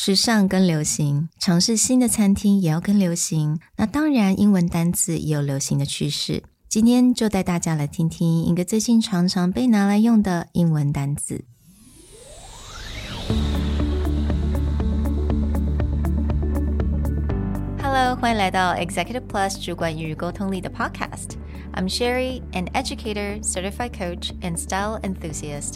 时尚跟流行，尝试新的餐厅也要跟流行。那当然，英文单词也有流行的趋势。今天就带大家来听听一个最近常常被拿来用的英文单词。Hello，欢迎来到 Executive Plus 主管与沟通力的 Podcast。I'm Sherry, an educator, certified coach, and style enthusiast.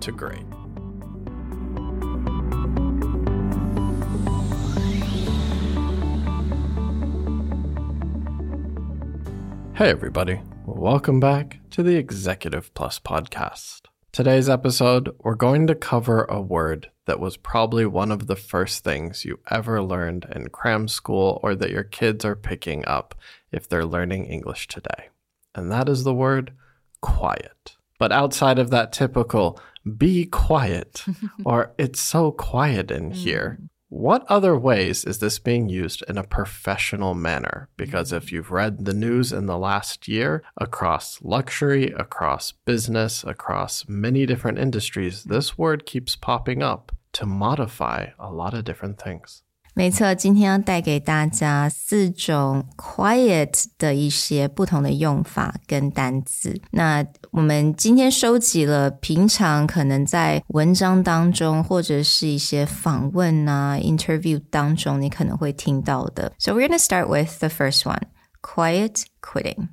to great. Hey, everybody. Welcome back to the Executive Plus podcast. Today's episode, we're going to cover a word that was probably one of the first things you ever learned in cram school or that your kids are picking up if they're learning English today. And that is the word quiet. But outside of that typical be quiet or it's so quiet in mm. here, what other ways is this being used in a professional manner? Because if mm. you've read the news in the last year across luxury, across business, across many different industries, mm. this word keeps popping up to modify a lot of different things. 没错，今天要带给大家四种 quiet 的一些不同的用法跟单词。那我们今天收集了平常可能在文章当中或者是一些访问啊 interview 当中你可能会听到的。So we're going to start with the first one, quiet quitting.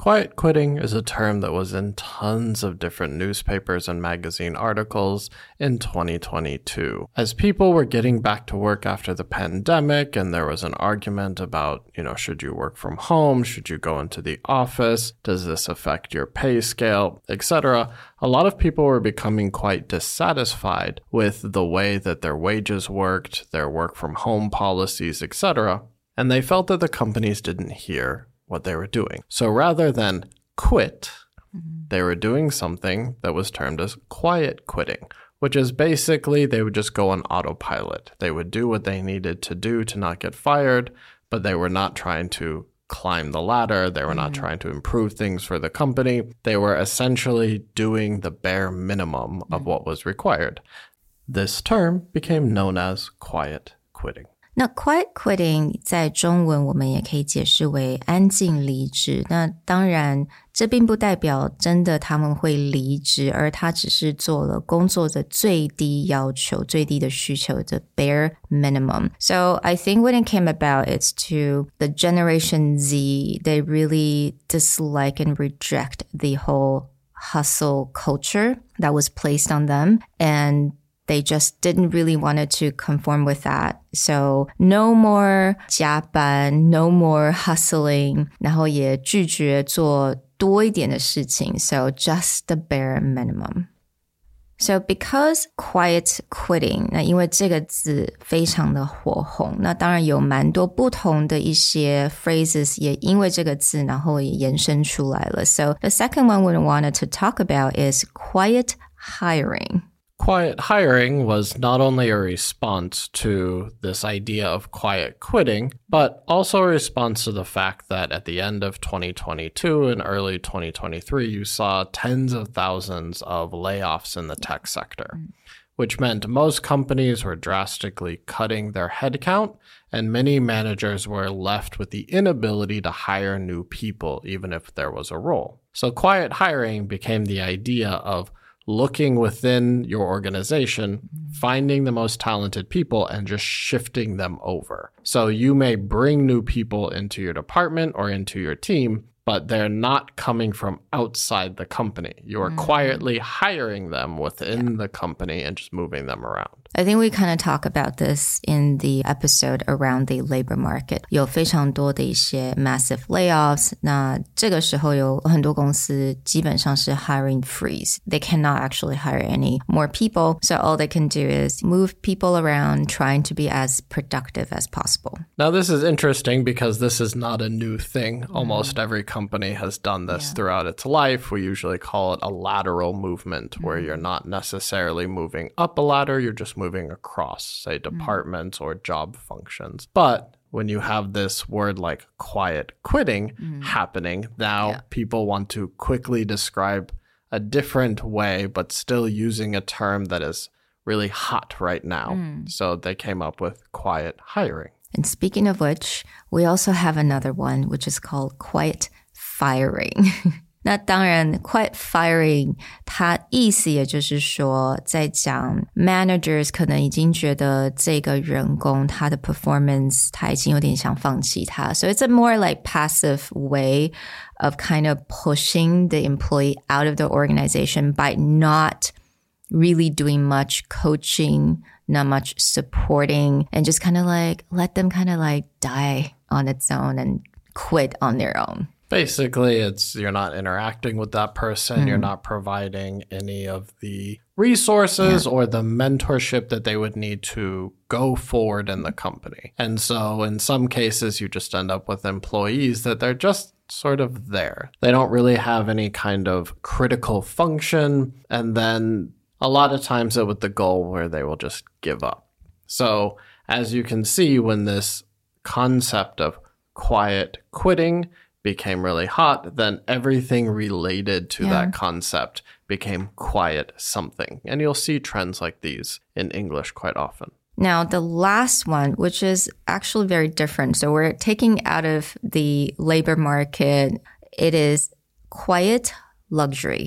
Quiet quitting is a term that was in tons of different newspapers and magazine articles in 2022. As people were getting back to work after the pandemic and there was an argument about, you know, should you work from home? Should you go into the office? Does this affect your pay scale? Etc. A lot of people were becoming quite dissatisfied with the way that their wages worked, their work from home policies, etc. And they felt that the companies didn't hear what they were doing. So rather than quit, mm-hmm. they were doing something that was termed as quiet quitting, which is basically they would just go on autopilot. They would do what they needed to do to not get fired, but they were not trying to climb the ladder. They were not mm-hmm. trying to improve things for the company. They were essentially doing the bare minimum of mm-hmm. what was required. This term became known as quiet quitting. 那 quiet quitting 在中文我们也可以解释为安静离职。那当然，这并不代表真的他们会离职，而他只是做了工作的最低要求、最低的需求的 bare minimum. So I think when it came about, it's to the Generation Z. They really dislike and reject the whole hustle culture that was placed on them and they just didn't really wanted to conform with that. So no more 加班, no more hustling, 然后也拒绝做多一点的事情. So just the bare minimum. So because quiet quitting，那因为这个字非常的火红，那当然有蛮多不同的一些 phrases 也因为这个字，然后也延伸出来了。So the second one we wanted to talk about is quiet hiring. Quiet hiring was not only a response to this idea of quiet quitting, but also a response to the fact that at the end of 2022 and early 2023, you saw tens of thousands of layoffs in the tech sector, which meant most companies were drastically cutting their headcount, and many managers were left with the inability to hire new people, even if there was a role. So, quiet hiring became the idea of looking within your organization, finding the most talented people and just shifting them over. So you may bring new people into your department or into your team, but they're not coming from outside the company. You are quietly hiring them within the company and just moving them around. I think we kind of talk about this in the episode around the labor market. 有非常多的一些 massive layoffs. 那这个时候有很多公司基本上是 hiring freeze. They cannot actually hire any more people. So all they can do is move people around, trying to be as productive as possible. Now, this is interesting because this is not a new thing. Almost every company has done this throughout its life. We usually call it a lateral movement, where mm. you're not necessarily moving up a ladder, you're just moving across, say, mm. departments or job functions. But when you have this word like quiet quitting mm. happening, now people want to quickly describe a different way, but still using a term that is really hot right now. So they came up with quiet hiring. And speaking of which, we also have another one, which is called quiet firing. 那当然，quiet firing，它意思也就是说，在讲 managers 可能已经觉得这个员工他的 performance 他已经有点想放弃他，so it's a more like passive way of kind of pushing the employee out of the organization by not really doing much coaching, not much supporting, and just kind of like let them kind of like die on its own and quit on their own. Basically, it's you're not interacting with that person, you're mm. not providing any of the resources or the mentorship that they would need to go forward in the company. And so, in some cases, you just end up with employees that they're just sort of there. They don't really have any kind of critical function. And then a lot of times, it with the goal where they will just give up. So, as you can see, when this concept of quiet quitting became really hot, then everything related to Yeah. that concept became quiet something. And you'll see trends like these in English quite often. Now, the last one, which is actually very different. So we're taking out of the labor market, it is quiet luxury.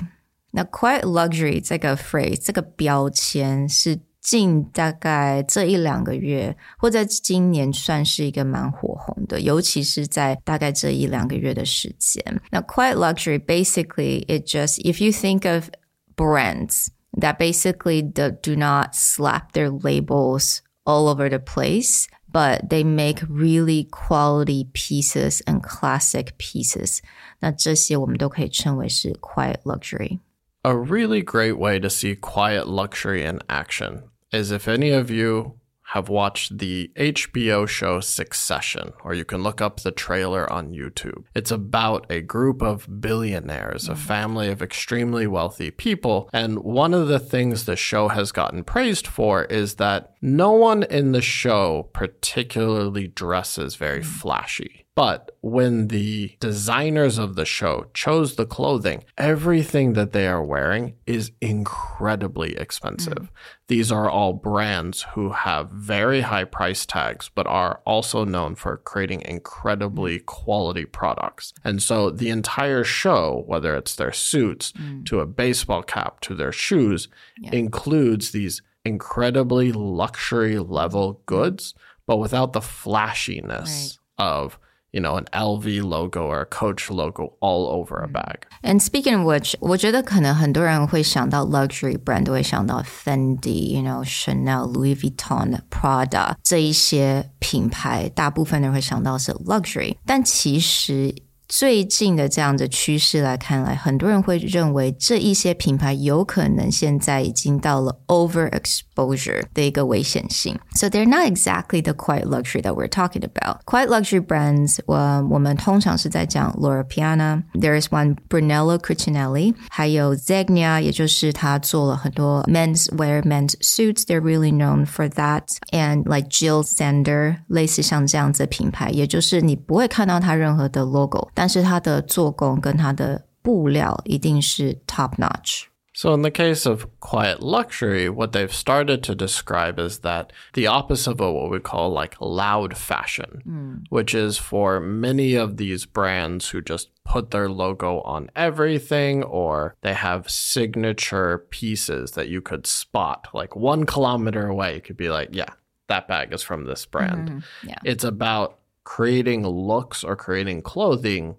Now, quiet luxury 这个 phrase 这个标签是近大概这一两个月，或者今年算是一个蛮火红的，尤其是在大概这一两个月的时间。那 quiet luxury basically it just if you think of brands that basically do, do not slap their labels all over the place, but they make really quality pieces and classic pieces. 那这些我们都可以称为是 quiet luxury. A really great way to see quiet luxury in action is if any of you have watched the HBO show Succession, or you can look up the trailer on YouTube. It's about a group of billionaires, a family of extremely wealthy people. And one of the things the show has gotten praised for is that no one in the show particularly dresses very flashy. But when the designers of the show chose the clothing, everything that they are wearing is incredibly expensive. Mm. These are all brands who have very high price tags, but are also known for creating incredibly mm. quality products. And so the entire show, whether it's their suits mm. to a baseball cap to their shoes, includes these incredibly luxury level goods, but without the flashiness of you know, an LV logo or a Coach logo all over a bag. And speaking of which，我觉得可能很多人会想到 luxury brand 都会想到 Fendi、you know Chanel、Louis Vuitton、Prada 这一些品牌，大部分人会想到是 luxury，但其实。 最近的这样的趋势来看来，很多人会认为这一些品牌有可能现在已经到了 overexposure 的一个危险性。So they're not exactly the quiet luxury that we're talking about. Quiet luxury brands，我我们通常是在讲 Loro Piana。There is one Brunello Cucinelli，还有 Zegna，也就是他做了很多 men's wear men's suits。They're really known for that. And like Jil Sander，类似像这样子的品牌，也就是你不会看到它任何的 logo，但是它的做工跟它的布料一定是 top notch。 So, in the case of quiet luxury, what they've started to describe is that the opposite of what we call like loud fashion, which is for many of these brands who just put their logo on everything or they have signature pieces that you could spot like one kilometer away. You could be like, yeah, that bag is from this brand. yeah. It's about creating looks or creating clothing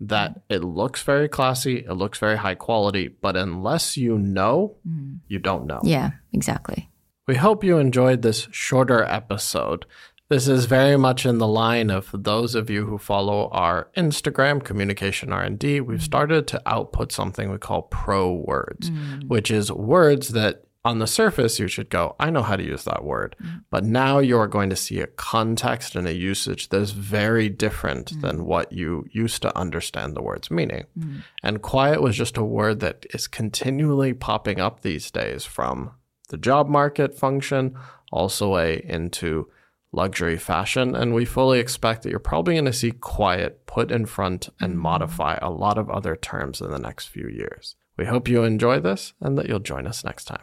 that mm-hmm. it looks very classy, it looks very high quality, but unless you know, mm-hmm. you don't know. Yeah, exactly. We hope you enjoyed this shorter episode. This is very much in the line of those of you who follow our Instagram, Communication R&D. We've mm-hmm. started to output something we call pro words, which is words that on the surface you should go, I know how to use that word. Mm-hmm. But now you are going to see a context and a usage that is very different mm-hmm. than what you used to understand the word's meaning. Mm-hmm. And quiet was just a word that is continually popping up these days from the job market function also a into luxury fashion and we fully expect that you're probably going to see quiet put in front and modify a lot of other terms in the next few years. We hope you enjoy this and that you'll join us next time.